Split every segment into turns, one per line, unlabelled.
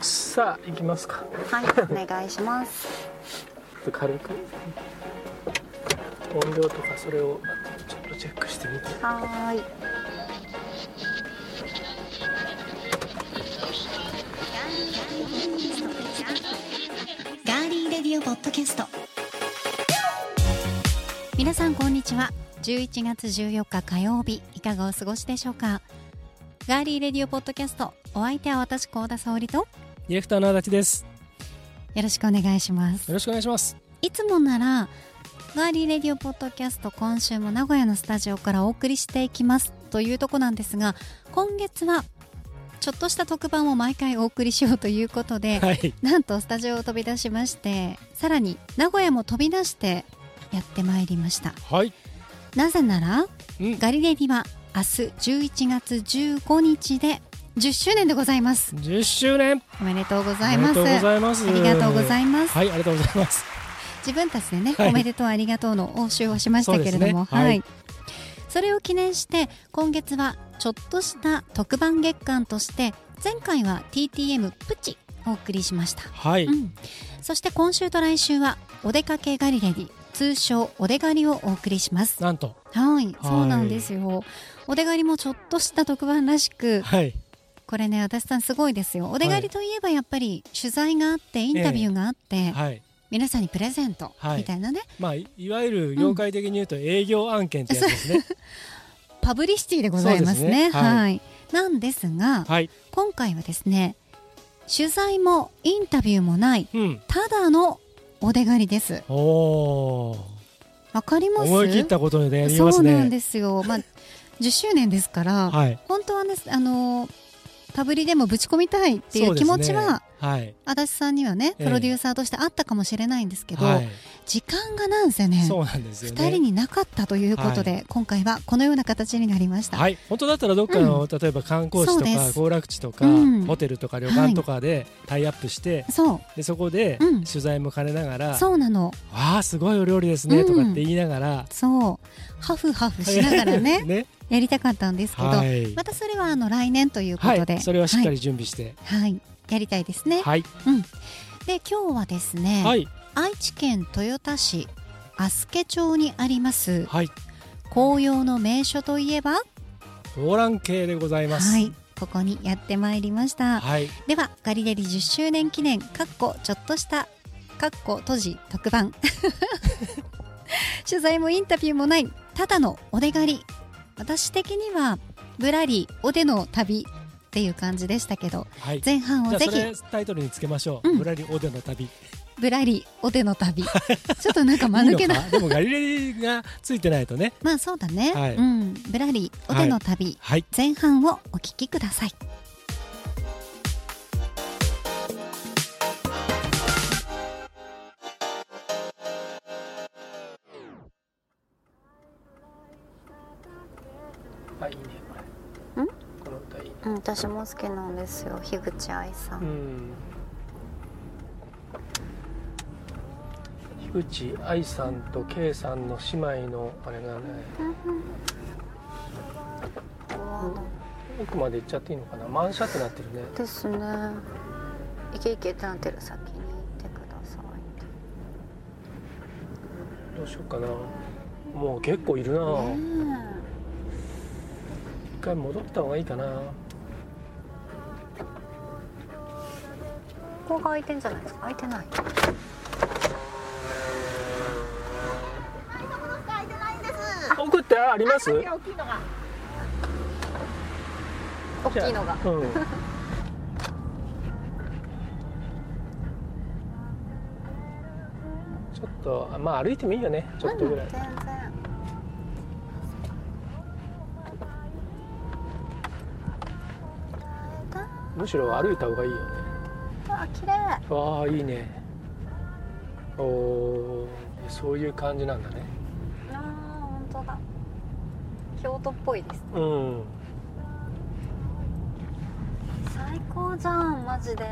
さあ行きますか。
はい、お願いします。
軽く。音量とかそれをちょっとチェックしてみて。
はーい。
ガーリーレディオポッドキャスト。皆さんこんにちは。11月14日火曜日いかがお過ごしでしょうか。ガーリーレディオポッドキャストお相手は私高田沙織と
ディレクターの足立です。
よろしくお願いします。
よろしくお願いします。
いつもならガーリーレディオポッドキャスト今週も名古屋のスタジオからお送りしていきますというとこなんですが今月はちょっとした特番を毎回お送りしようということで、
はい。
なんとスタジオを飛び出しましてさらに名古屋も飛び出してやってまいりました。
はい。
なぜなら
うん。
ガリレディは明日11月15日で10周年でございます。
10周年
おめでとうございます。
おめでとうございます。
ありがとうございます。
はいありがとうございます。
自分たちでね、
はい。
おめでとうありがとうの応酬をしましたけれども、
そうですね。はい。
それを記念して今月はちょっとした特番月間として前回は TTM プチお送りしました、
はい、
うん、そして今週と来週はお出かけガリレディ通称お出がりをお送りします。
なんと。
はい。そうなんですよ。お出がりもちょっとした特番らしく
はい
これね足立さんすごいですよ。お出がりといえばやっぱり取材があってインタビューがあって、
はい。
皆さんにプレゼント
はい。
みたいなね、
まあいいわゆる業界的に言うと営業案件ってやつですね、
パブリシティでございますね。
すね。
は、
はい。
なんですが
はい。
今回はですね取材もインタビューもない
うん。
ただのお出がりです。わかります？
思い切ったことでやりますね。
そうなんですよ。まあ10周年ですから、
はい。
本当はねあのパブリでもぶち込みたいっていう気持ちは、
はい。
足立さんにはね
ええ。
プロデューサーとしてあったかもしれないんですけど、
はい。
時間がなんせね
そうなんですよね。
2人になかったということで、今回はこのような形になりました、
はい。本当だったらどっかの、例えば観光地とか行楽地とか、
うん。
ホテルとか旅館とかでタイアップして、
そう。
でそこで
うん。
取材も兼ねながら、
そうなの
わあすごいお料理ですね、
うん
とかって言いながら
そう。ハフハフしながらね。
ね
やりたかったんですけど、
はい、
またそれはあの来年というこ
はい。
とで、
それはしっかり準備して。
はい、はいやりたいですね、
はい。
で今日はですね、
はい。
愛知県豊田市足助町にあります
はい。
紅葉の名所といえば？
ローラン系でございます。
はい。ここにやってまいりました。
はい。
ではガリレリ10周年記念かっこちょっとしたかっこ閉じ特番。取材もインタビューもないただのお出がり私的にはぶらりおでの旅っていう感じでしたけど
はい。
前半をぜひ
タイトルにつけましょう、
うん。
ぶらりおでの旅。
ぶらりおでの旅。ちょっとなんか間抜けな。
でもガリレリがついてないとね。
まあそうだね、
はい。
うん。ぶらりおでの旅、
はい。
前半をお聞きください
私も好きなんですよ、樋口愛さ。
うん。ん樋口愛さんと K さんの姉妹のあれがね奥まで行っちゃっていいのかな？満車ってなってるね。
ですね。いけいけってなってる先に行ってくださ
どうしようかな。もう結構いるな、
い。ね
一回戻った方がいいかな
ここが空いてんじゃないですか？空いてない。
奥ってあります？
大きいのが。大きいのが。
うん ちょっとまあ歩いてもいいよねちょっとぐらい、
うん全然。
むしろ歩いた方がいいよね
あ、綺麗。
わあいいねおおそういう感じなんだね
ああ、本当だ。京都っぽいです。
うん
最高じゃん、マジで。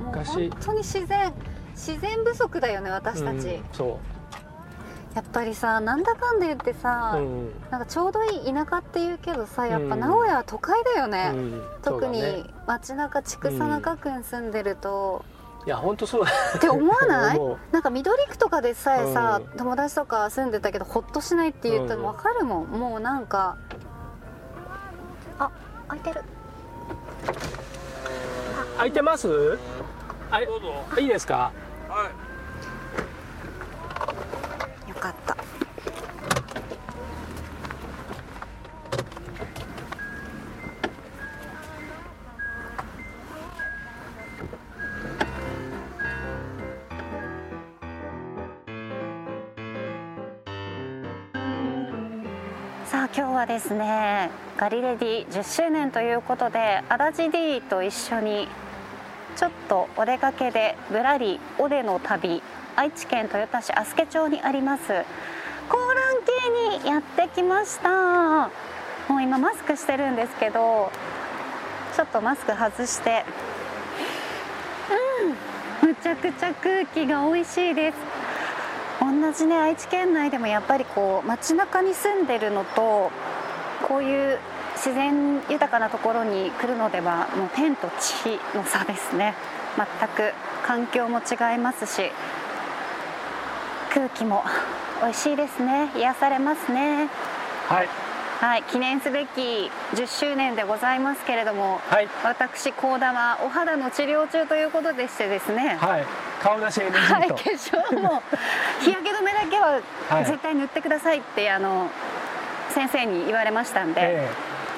もう
昔
本当に自然。自然不足だよね、私たち。
うんそ
やっぱりさなんだかんだ言ってさ、
うん。
なんかちょうどいい田舎って言うけどさやっぱ
うん
名古屋は都会だよね、
うん。
特に街中千種中区に住んでると、
いや本当そう。だ
って思わない？なんか緑区とかでさえさ、
うん。
友達とか住んでたけどほっとしないって言っても分かるもん、もうなんかあ開いてる。
空いてます？あいいいですか？
よかった。さあ今日はですねガリレディ10周年ということでアラジ D と一緒にちょっとお出かけでぶらりおでの旅愛知県豊田市足助町にあります。高蘭系にやってきました。もう今マスクしてるんですけどちょっとマスク外して。うん。むちゃくちゃ空気が美味しいです。同じね愛知県内でもやっぱりこう街中に住んでるのとこういう自然豊かなところに来るのではもう天と地の差ですね。全く環境も違いますし空気も美味しいですね。癒されますね。
はい。
はい。記念すべき10周年でございますけれども
はい。
私高田はお肌の治療中ということでしてですね。
はい。顔出し NG と、
はい、化粧も日焼け止めだけは
はい。
絶対塗ってくださいってあの先生に言われましたんで、
え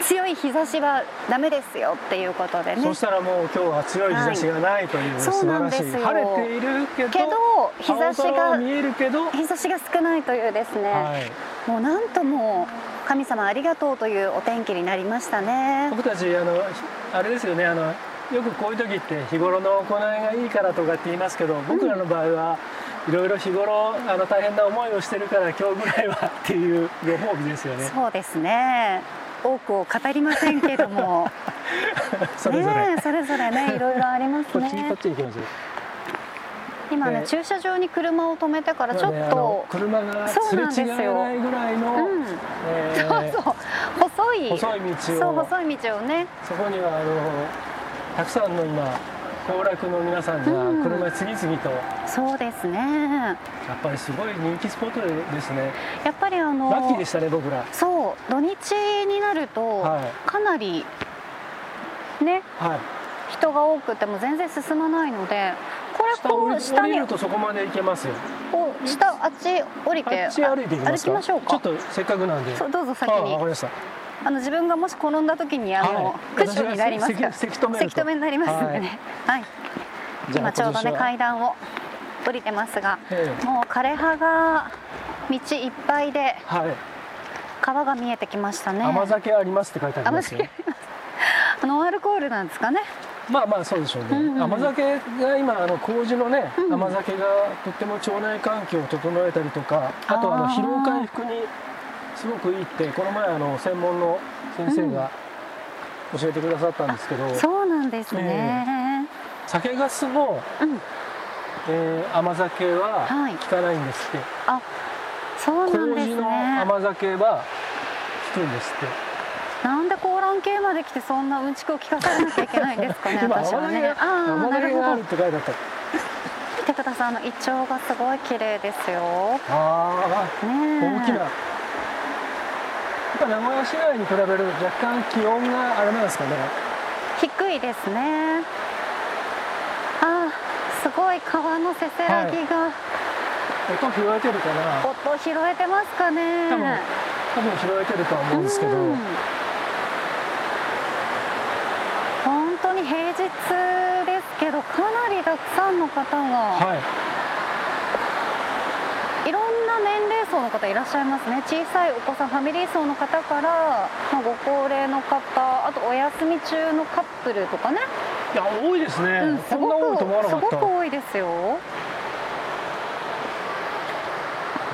強い日差しはダメですよっていうことでね。
えそしたらもう今日は強い日差しがないという
そう
素晴らしい、
なんですよ。
晴れているけど
日差しが
見えるけど、
日差しが少ないというですね、
はい、
もうなんとも神様ありがとうというお天気になりましたね。
僕たちあのあれですよねあのよくこういう時って日頃の行いがいいからとかって言いますけど僕らの場合はいろいろ日頃あの大変な思いをしてるから今日ぐらいはっていうご褒美ですよね。
そうですね多くを語りませんけども。
それぞれ、
ねえそれぞれねいろいろありますね。今ね、
ね
駐車場に車を止めてからちょっと。
の、車がすれ違えないぐらいの、
うん。
えー
そうそう。細い。
細い道を。
そう細い道をね。
そこにはあのたくさんの今行楽の皆さん
うん。
が車に次々と、や
そうですね。
っぱりすごい人気スポットですね。
やっぱりあの
ラッキーでしたね僕ら。
そう土日になると、
は
かなりね
はい。
人が多くても全然進まないのでこれ
下
こ
降り降り
う下に
るとそこまで行けますよ。
こう下あっち降りて
あっち歩いていきま
しょうか。
ちょっとせっかくなんで。
そうどうぞ先
あわ
に
かりました
あの自分がもし転んだ時にあの、
はい。
クッションになりますか
せせき止めると。
せき止めになりますんでね。はい、
じゃあ
今ちょうどね階段を降りてますが
ええ。
もう枯れ葉が道いっぱいで
はい。
川が見えてきましたね。
甘酒ありますって書いてありますよ。
ノン アルコールなんですかね。
まあまあそうでしょうね、
うんうん
甘酒が今あの麹のね、
うん
甘酒がとっても腸内環境を整えたりとかあとあの疲労回復にすごくいいってこの前あの専門の先生が教えてくださったんですけど、
そうなんですね、
酒粕の、
うん。
えー甘酒は
はい。
効かないんですって、
あそうなんです
麹の
ね
甘酒は効くんですって。
なんで高蘭系まで来てそんなうんちくを聞かされなきゃいけないんですかね
今
私はね。ああ
甘
なるほど。
って書いてあった。
見てくださいあのイチョウがすごい綺麗ですよ。
ああ
ねえ。
大きなぱ名古屋市内に比べると若干気温があれなんですかね。
低いですね。あーすごい川のせせらぎが、
音拾えてるかな？
音拾えてますかね。
多分多分拾えてるとは思うんですけど、
うん。本当に平日ですけどかなりたくさんの方が、
はい
な年齢層の方いらっしゃいますね。小さいお子さんファミリー層の方から、まあ、ご高齢の方あとお休み中のカップルとかね、
いや多いですね、
うん、
こんな多いと思わなかった。
すごく多いですよ。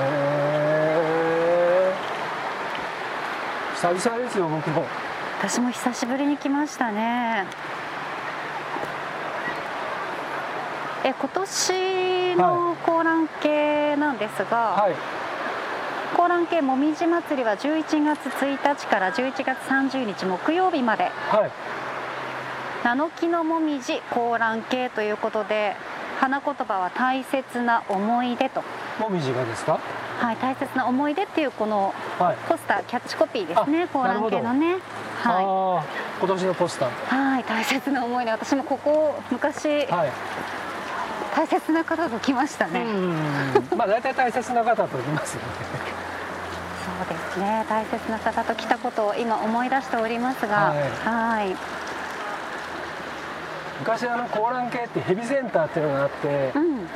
へえ久々ですよ僕も。
私も久しぶりに来ましたね。え今年の高蘭系なんですが、
はい。
高蘭系もみじ祭りは11月1日から11月30日木曜日まで。
はい。
名の木のもみじ高蘭系ということで花言葉は大切な思い出と、
もみじがですか？
はい、大切な思い出っていうこの
はい。
ポスターキャッチコピーですね
あ
高蘭系のね。は
ああ今年のポスター。
い、はい、大切な思い出。私もここ昔
はい
大切な方と来ましたね、
うん。まあ大体大切な方と言いますよね。
そうですね。大切な方と来たことを今思い出しておりますが
はい。
はい。
昔あの高蘭系ってヘビセンターっていうのがあって
うん。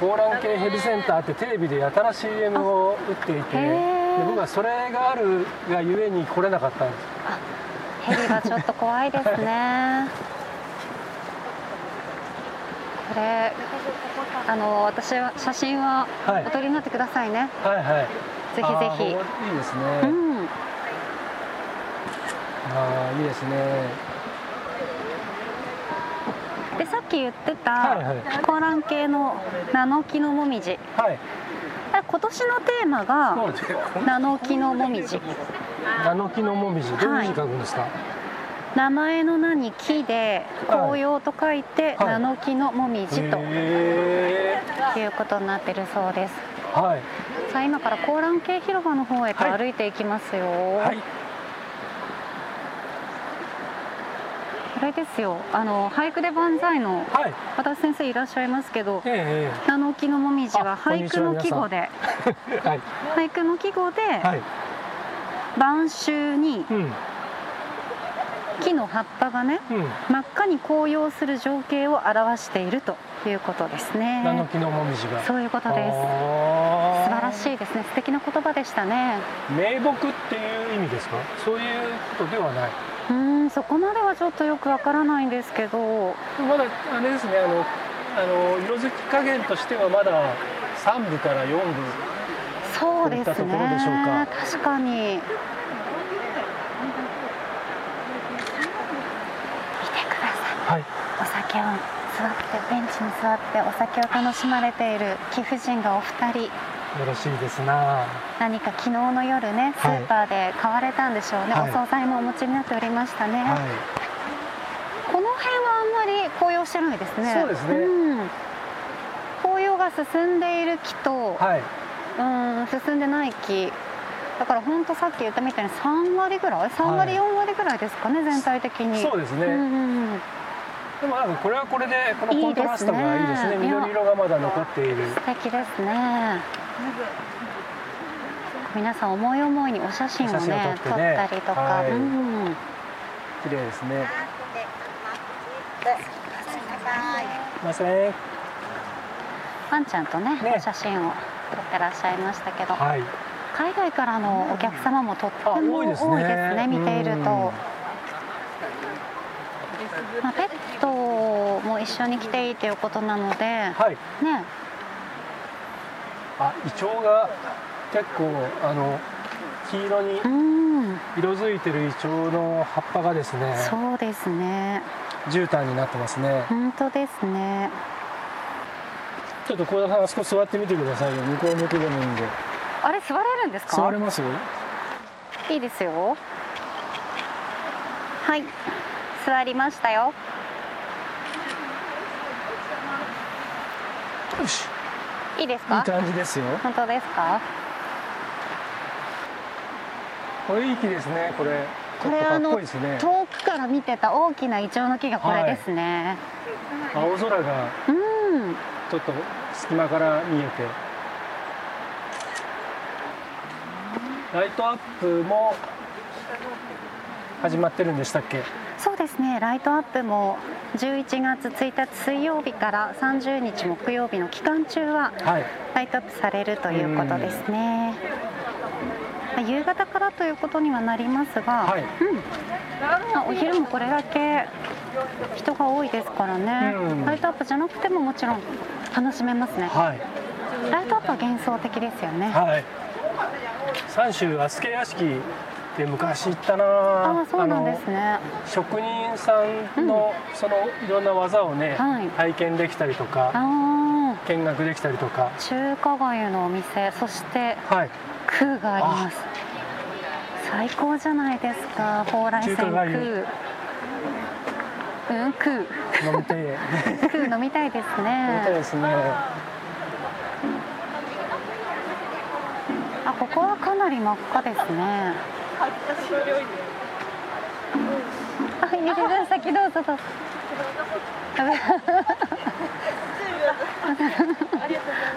高蘭系ヘビセンターってテレビでやたら CM を打っていてで僕はそれがあるがゆえに来れなかったんです。
ヘビはちょっと怖いですね これあの私は写真は
はい。
お撮りになってくださいね、
はいはい。
ぜひぜ
あー
ひ
いいですね、
うん。
ああいいですね。
でさっき言ってた
はいはい。
高蘭系のナノキのもみじ
はい。
え今年のテーマがナノキのもみじ
ナノキのもみじどういう字書くんですか、
名前の名に木で紅葉と書いて、
はい。
ナノキのもみじと
へ
いうことになってるそうです。
ーはい。
さあ今から高蘭系広場の方へと
はい。
歩いていきますよ、
はい。
これですよ。あの俳句で万歳の
はい。
私先生いらっしゃいますけど
え
ナノキのもみじは俳句の季語で。俳句の季語で
はい。
晩秋に
うん
木の葉っぱがね
うん。
真っ赤に紅葉する情景を表しているということですね。
ナノキのもみじが。
そういうことです。素晴らしいですね。素敵な言葉でしたね。
名木っていう意味ですか？そういうことではない。う
ーんそこまではちょっとよくわからないんですけど。
まだあれですね。あのあの色づき加減としてはまだ3部から4部
そうですね。
か。
確かに見てください
はい。
お酒を座ってベンチに座ってお酒を楽しまれている貴婦人がお二人。
よろしいですな。
何か昨日の夜ねス
はい。
ーパーで買われたんでしょうね、
はい。
お惣菜もお持ちになっておりましたね、
はい。
この辺はあんまり紅葉してないですね。
そうですね。
ん。紅葉が進んでいる木と、
はい。
うん進んでない木。だから本当さっき言ったみたいに3割ぐらい？3割、
はい。
4割ぐらいですかね全体的に。
そうですね、
うんうんうん
でもなんかこれはこれでこのコントラストがいいですね。
いいですね。
緑色がまだ残っている。
素敵ですね。皆さん思い思いにお写真をね
ね。
撮ったりとか、
はい。
うん。
綺麗ですね。ません。
ワンちゃんとね
ね。
お写真を撮ってらっしゃいましたけど、
はい。
海外からのお客様もとっても
あ
多いですね。見ていると、まあ、ペットも一緒に来ていいということなのでね
はい。あイチョウが結構あの黄色に
うん。
色づいてるイチョウの葉っぱがですね
そうですね。
絨毯になってますね。
本当ですね。
ちょっと小田さんあそこ座ってみてくださいよ。向こう向きでもいいんで。
あれ座れるんですか？
座れますよ。
いいですよ。はい座りましたよ。
よし。いい
いいですか？
感じですよ。
本当ですか？
これいい木ですねこれ。
これあの遠くから見てた大きなイチョウの木がこれですね、
青空が
うん。
ちょっと隙間から見えて。ライトアップも始まってるんでしたっけ？
そうですね。ライトアップも11月1日水曜日から30日木曜日の期間中は
はい。
ライトアップされるということですね、まあ夕方からということにはなりますが、
はい。
うん。まあお昼もこれだけ人が多いですからね、
うん。
ライトアップじゃなくてももちろん楽しめますね、
はい。
ライトアップは幻想的ですよね、
はい。三州阿助屋敷で昔行ったな
あ。あそうなんですね。
職人さんのそのいろんな技をね、
はい。
体験できたりとか見学できたりとか。
中華街のお店そして
はい。
空があります。最高じゃないですか。蓬莱線空うん空
飲みたい。
空飲みたいです
飲みたい
ね
ですね。
あここはかなり真っ赤ですねあ入れてください先どうぞどうぞ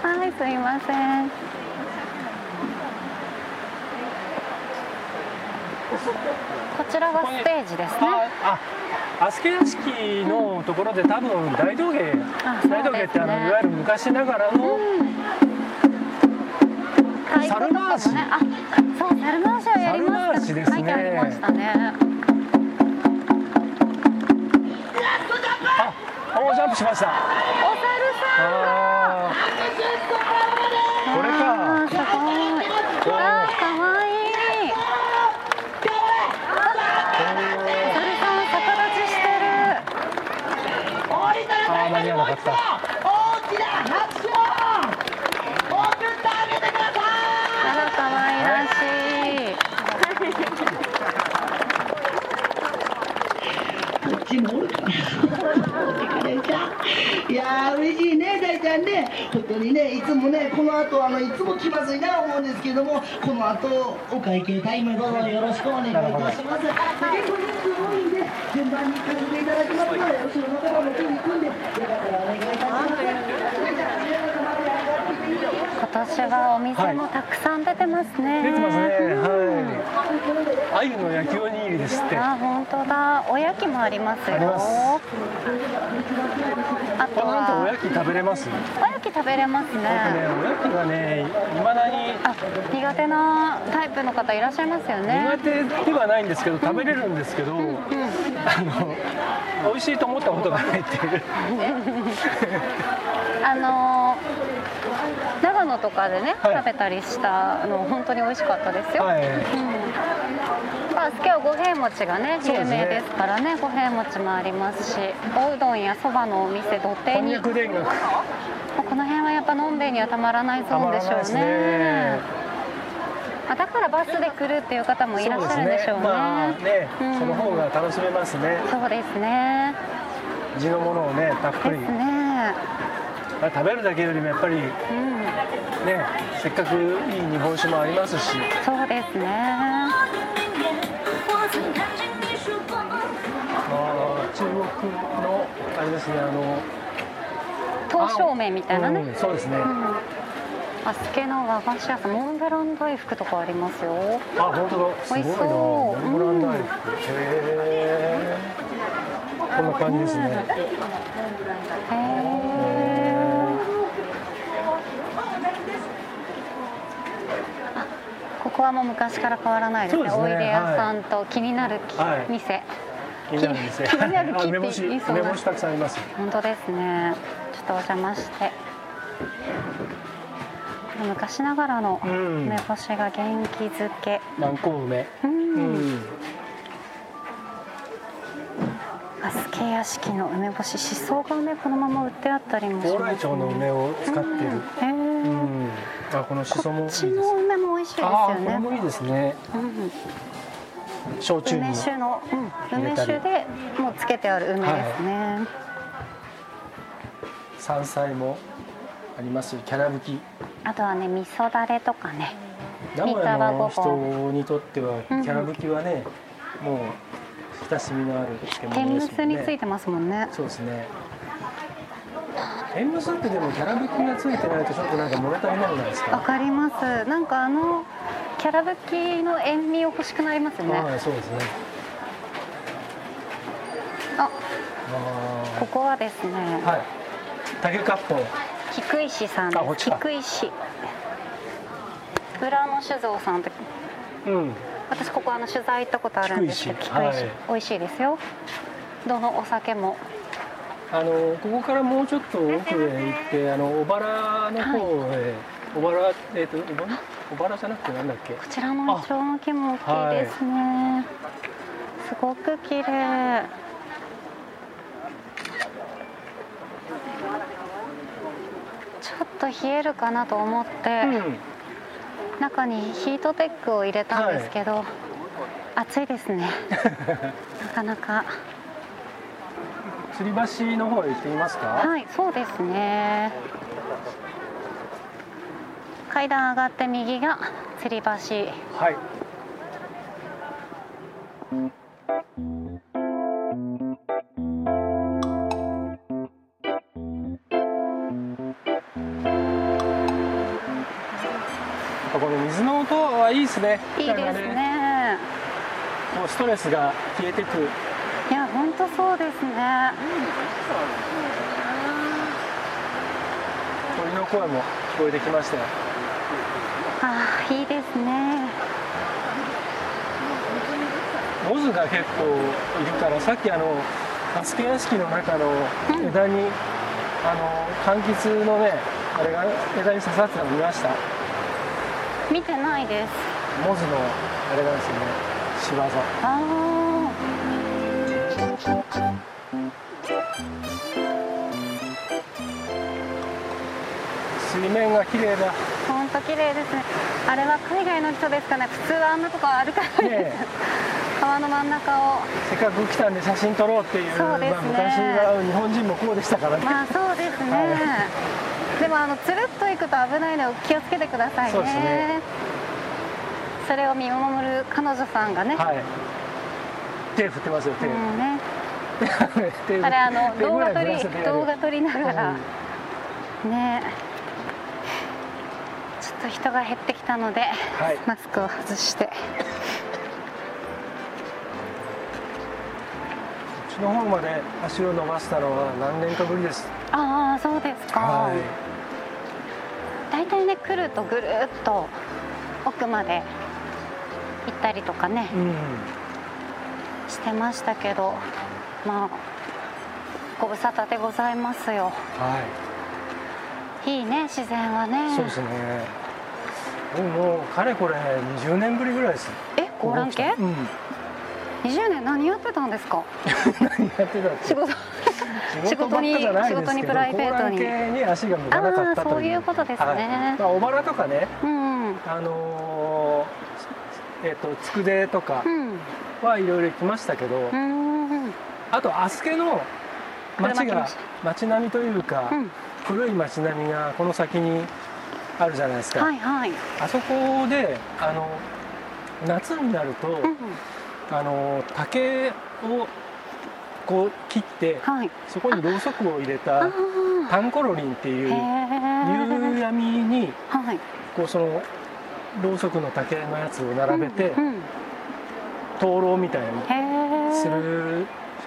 はいすいません。こちらがステージですね。
あ飛鳥屋敷のところで多分大道芸
あ
大道芸ってあのいわゆる昔ながらのうん
太鼓とかもねあそう猿回しはやりました
ね
書いてありましたね。
あおジャンプしました。
お猿さん
これか。
すごいあーかわいい。お猿さん逆立ちしてる。
あー間に合わなかった
大きな拍手を送ってあげてください
あらかわいらしい
こっちもおるかな。いやー嬉しいね大ちゃんね。本当にねいつもねこの後あのいつも気まずいな思うんですけどもこの後お会計タイムどうぞよろしくお願いいたします。結構人数多いんで順番に行かせていただきますので後ろの方も手に組んでよかったらお願いいたします。
今年はお店もたくさん出てますね、
出てますね。はい。鮎の焼きおにぎりですって
あ本当だ。おやきもありますよ。
あ
と
このなんとお
は
やき食べれます？
おやき食べれます
ね。
ね
おやきがねいまだに
あ苦手なタイプの方いらっしゃいますよね。
苦手ではないんですけど食べれるんですけど、あの美味しいと思ったことがないっていう。
あの長野とかでね、
はい。
食べたりしたの本当に美味しかったですよ、
はい。
うんまあ、今日五平餅がね有名ですからね五平餅もありますしおうどんやそばのお店土手
こんに
に
ゃく
この辺はやっぱのんべえにはたまらないゾ
た
ーンでしょうね。
ね。
あだからバスで来るっていう方もいらっしゃるんでしょうね。
まあね、
うん。
その方が楽しめますね。
そうですね。
地のものをねたっぷり、
ですね。
食べるだけよりもやっぱりね
うん。
せっかくいい日本酒もありますし。
そうですね
中国のあれですねあの
刀削麺みたいなね、
うんそうですね、
あすけの和菓子屋さんモンブラン大福とかありますよ。
あ本当だ。
美味しそう。
モンブラン大福、へえこんな感じですね、
へここはもう昔から変わらないですね。
ね。
おいで屋さんと気になるき、
はい。
店
気になるんですね梅干し梅干したくさんあります。
本当ですね。ちょっとお邪魔して。昔ながらの
うん。
梅干しが元気づけ。
南高梅。
うん、
うん。
アスケ屋敷の梅干ししそがねこのまま売ってあったりもし
蓬
ます、
莱町の梅を使ってる。
へえ、
うん。あこのしそもいい
こっ
です
ちの梅も美味しいです
あ
よ
あこれ
ね
もいいですね。
うん
焼酎に
梅酒の、うん、梅酒でもうつけてある梅ですね、
山菜もありますキャラ吹き。
あとはね味噌だれとかね。
名古屋の人
三
にとってはキ
うん。
ャラ吹きはねもう親しみのある漬
天む
物ですもんね。
すについてますもんね。
そうですね。天むすってでもキャラ吹きがついてないとちょっとなんか物足りなくないです
わ
か
かります。なんかあのキャラ吹きの塩味を欲しくなりますね。
はいそうですね。
あ
あ
ここはですね。
ーはい。竹かっぽ
菊石さん菊石。裏の酒造さんって
うん。
私ここあの取材行ったことあるんですけど菊石、
はい。
美味しいですよ。どのお酒も。
あのここからもうちょっと奥へ行ってあの小原の方へ、小原えっ、と小原？小原じゃなくてなんだっけ？
こちらのイチョウの木も大きいですね、すごく綺麗。ちょっと冷えるかなと思って、
うん
中にヒートテックを入れたんですけど、暑いですね。なかなか。
吊り橋の方へ行ってみますか？
はいそうですね階段上がって右が吊り橋。
はい。この水の音はいいですね。
いいですね。
もうストレスが消えてく。
いや本当そうですね。
鳥の声も聞こえてきましたよ
ああいいですね。
モズが結構いるからさっきあのバスケ屋敷の中の枝に、あの柑橘のねあれが枝に刺さってたの見ました？
見てないです。
モズのあれなんですよね。仕業。
あ
水面が綺麗だ
当綺麗ですね。あれは海外の人ですかね。普通はあんなとこ歩かないです、
ね
川の真ん中を。
せっかく来たんで写真撮ろうっていう
そうですね。
まあ、昔は日本人もこうでしたからね、
まあそうですね、
は
でもあのつるっと行くと危ないので気をつけてくださいね。
そうですね
それを見守る彼女さんがね、
はい。手振ってますよ手、
うんね。
手
あれあの動画撮り動画撮りながら、ねちょっと人が減ってきたので、
はい。
マスクを外して。
こっちの方まで足を伸ばしたのは何年かぶりです。
ああそうですか、
はい。
大体ね来るとぐるっと奥まで行ったりとかね、
うん。
してましたけどまあご無沙汰でございますよ。
はい
いいね自然はね。
そうですね。僕もうかれこれ20年ぶりぐらいです
えご覧系？
うん。
20年何やってたんですか？
何やってた
仕事。仕事に
仕事
にプライベートに。
に足が向かなかったという
そういうことですね。
はい。まあ、小原とかね。
うんうん。
あのーえっ、と佃とか
うん。
はいろいろ行きましたけど、
うん
あと飛鳥の町が
これ巻きまし
町並みというか、
うん
古い町並みがこの先にあるじゃないですか、
はいはい。
あそこであの夏になると、
うん
あの竹をこう切って
はい。
そこにろうそくを入れ
あ
た
ー。
タンコロリンっていう
へ
夕
え
闇に
はい。
こうそのろうそくの竹のやつを並べて
うんうん
灯籠みたいにする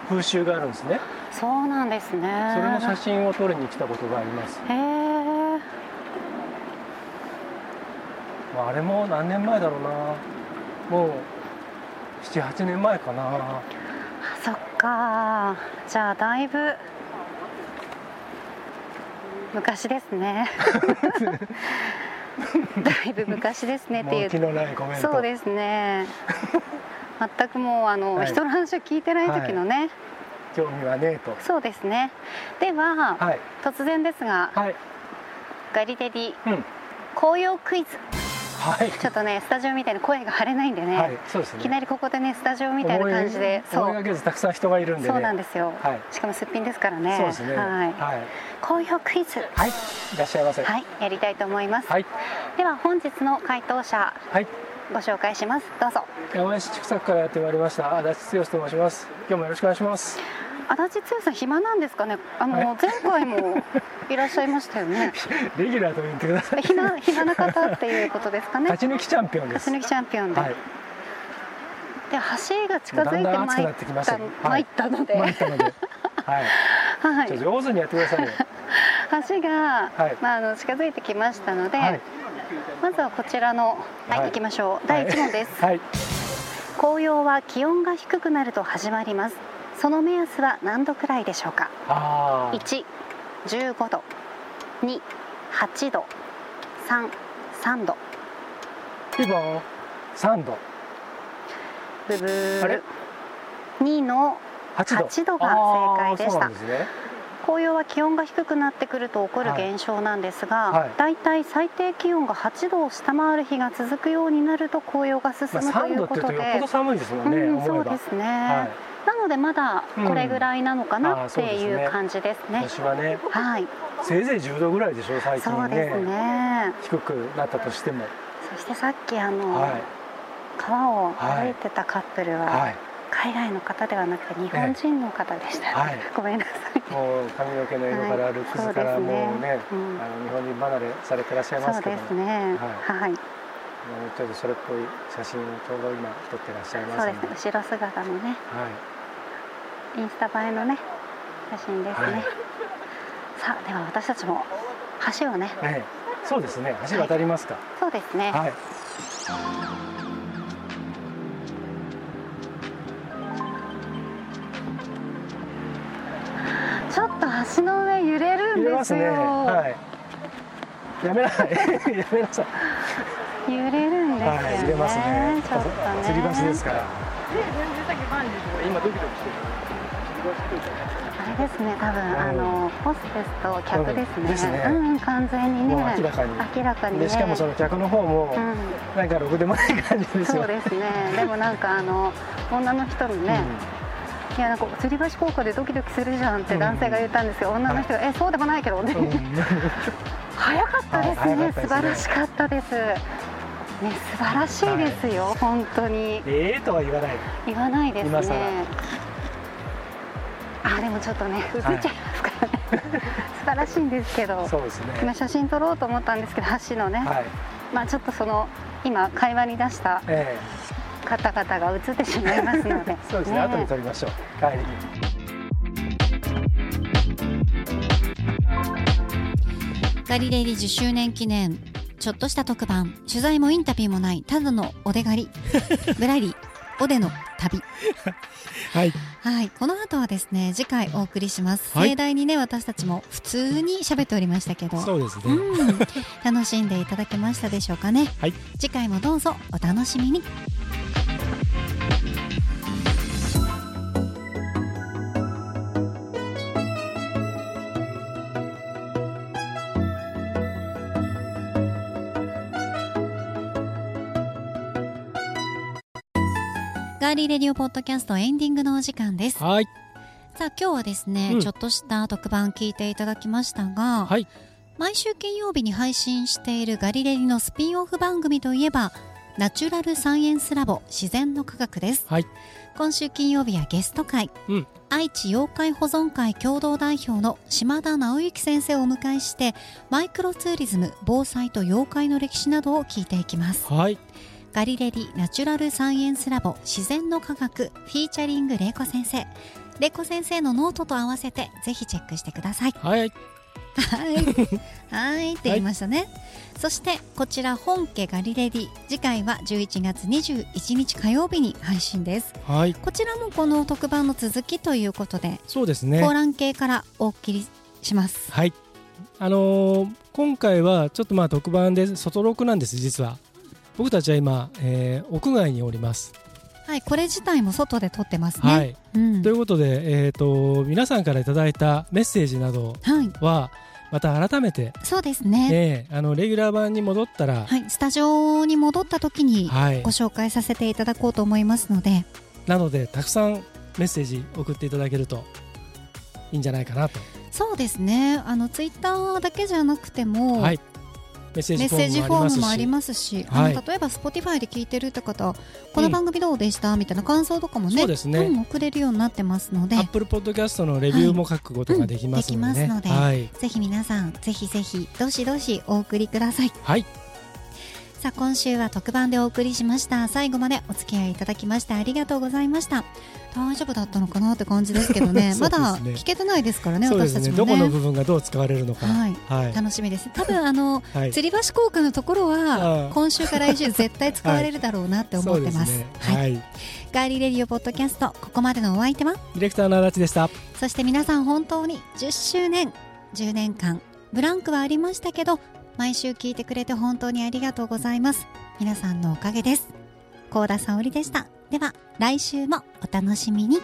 風習があるんですね
そうなんですね。
それの写真を撮りに来たことがあります。
へえ
まああれも何年前だろうな。もう78年前かな。
そっか。じゃあだいぶ昔ですね。だいぶ昔ですねっていう。
もう気のないコメント。
そうですね。全くもうあの、
はい。
人の話を聞いてない時のね、
興味はねえと。
そうですね。では、
はい。
突然ですが
はい。
ガリレディ
うん。
紅葉クイズ。
はい。
ちょっとねスタジオみたいに声が張れないんでね、
はいそうですね。
いきなりここでねスタジオみたいな感じで
思い思いがたくさん人がいるんでね。
そうなんですよ、
はい。
しかもすっぴんですからね。
そうですね。
はい、
はい。
紅葉クイズ。
はい。いらっしゃいませ。
はいやりたいと思います、
はい。
では本日の回答者
はい。
ご紹介します。どうぞ。
山梨畜作からやってまいりました足立剛と申します。今日もよろしくお願いします
足立剛さん暇なんですかね？あの、
はい
前回もいらっしゃいましたよね。
レギュラーと言ってください。
暇暇な方っていうことですかね？
勝ち抜きチャンピオンです。
勝ち抜きチャンピオンで、
はい。
で橋が近づいてまい
なってきました。ね
た参ったので、
はい。
はい。
ちょっと上手にやってくださいよ。
橋が、
はい。
まあ、あの近づいてきましたので、
はい。
まずはこちらのはい、
はい。
行きましょう。第1問です、
はい。
紅葉は気温が低くなると始まりますその目安は何度くらいでしょうか？
ああ
115度。28度。33度。
ピボン3度。
ブブ
あれ？
ー2の
8度。
8度が正解でした。
紅葉は気温が低くなってくると起こる現象なんですが、
はい。
だい。たい最低気温が8度を下回る日が続くようになると紅葉が進
まあ、
むとい
3度
うことで、
っていうとよっぽど寒いですもんね、
うん、そうですね、
は
なのでまだこれぐらいなのかなっていう感じです
い、
ね。
今年はね
はい、
せいぜい10度ぐらいでしょ最近ね。
そうですね。
低くなったとしても。
そしてさっきあの、
はい。
川を歩いてたカップルは、
はい。
海外の方ではなくて日本人の方でした、
はい。
ごめんなさい。
もう髪の毛の色から
はい
ルックスからもうね,、
そうん。
あの日本人離れされてらっしゃいま
そう
すけど。
ですね。はい、
もうちょっとそれっぽい写真をちょうど今撮ってらっしゃいま
そう
すので。
ですね。後ろ姿のね、
はい
インスタ映えのね写真ですね。
はい。
さあでは私たちも橋をね、
ねそうですね。橋渡りますか。
そうですね。
はい、
ちょっと橋の上揺れるんでよ。
揺れますすね。はいやめなさい。やめなさい。
揺れるんですよね。
はい。揺れますね。
ちょっとね。
吊り橋ですから
今ドキドキしてる
あれですね、多分、
ん
あのホステスと客ですね。
うんですね
うん、完全にね。
明らかに
明らかにね。
でしかもその客の方も
うん。
なんかろくでもない感じですよ
そうですね。でもなんかあの女の人のね、いやなんか吊り橋効果でドキドキするじゃんって男性が言ったんですけど、女の人が、えそうでもないけど、ね
うんうん
早かったです
はい
ね。
早かったですね
素晴らしかったです。ね素晴らしいですよ、本当に。
ええとは言わない。
言わないですね。あでもちょっとね映っちゃいますからね。素晴らしいんですけど。
そうですね。
今写真撮ろうと思ったんですけど橋のね、
はい。
まあちょっとその今会話に出した
え
方々が映ってしまいますので。
え そうですね。後で撮りましょう。帰りに。
ガリレディ10周年記念ちょっとした特番。取材もインタビューもない。ただのお出狩り。ぶらり。おでの旅。
はい。
はい。この後はですね次回お送りします、
はい。
盛大にね私たちも普通に喋っておりましたけど。
そうですね、
うん、楽しんでいただけましたでしょうかね、
はい。
次回もどうぞお楽しみにガーリーレディオポッドキャストエンディングのお時間です。
はい。
さあ今日はですね、
うん。
ちょっとした特番聞いていただきましたが、
はい。
毎週金曜日に配信しているガリレディのスピンオフ番組といえばナチュラルサイエンスラボ自然の科学です。
はい。
今週金曜日はゲスト会、
うん。
愛知妖怪保存会共同代表の島田直之先生をお迎えしてマイクロツーリズム防災と妖怪の歴史などを聞いていきます。
はい
ガリレディ Natural Science Lab 自然の科学 featuring 玲子先生玲子先生のノートと合わせてぜひチェックしてください
はい
はい。はい って言いましたね。そして、こちら本家ガリレディ。次回は11月21日火曜日に配信です。
はい
こちらもこの特番の続きということで、
そうですね
香嵐渓からお送りします。
はいあのー今回はちょっとまあ特番で外録なんです実は僕たちは今、えー屋外におります、
はい、これ自体も外で撮ってますね。
はい
うん。
ということで、えー、と皆さんからいただいたメッセージなど
はい。
はまた改めて、
そうですね。
えーあのレギュラー版に戻ったら、
はい、スタジオに戻った時に
はい
ご紹介させていただこうと思いますので、
なのでたくさんメッセージ送っていただけるといいんじゃないかなと、
そうですね。あのツイッターだけじゃなくても、
はい、メッセージフ
ォーム
もあ
り
りますしはい。
あの例えば Spotify で聞いてるって方、この番組どうでした、みたいな感想とかもね
そうですね。
ん送れるようになってますので。
アップルポッドキャストのレビューも書くことができますのでね、
うんできますので。
はい、
ぜひ皆さんぜひぜひどしどしお送りください。
はい、
さあ今週は特番でお送りしました。最後までお付き合いいただきましてありがとうございました。大丈夫だったのかなって感じですけどね。
そう
まだ聞けてないですからね
ね。ど
私たちもね。
この部分がどう使われるのか、
はい。
はい。
楽しみです。多分あの
はい。
吊り橋効果のところ
あ
は
あ
今週から来週絶対使われるだろうなって思ってます,、はい。ガーリーレディオポッドキャストここまでのお相手は？
ィレクターの足立でした。
そして皆さん本当に10周年。10年間。ブランクはありましたけど毎週聞いてくれて本当にありがとうございます。皆さんのおかげです。高田沙織でした。では来週もお楽しみに。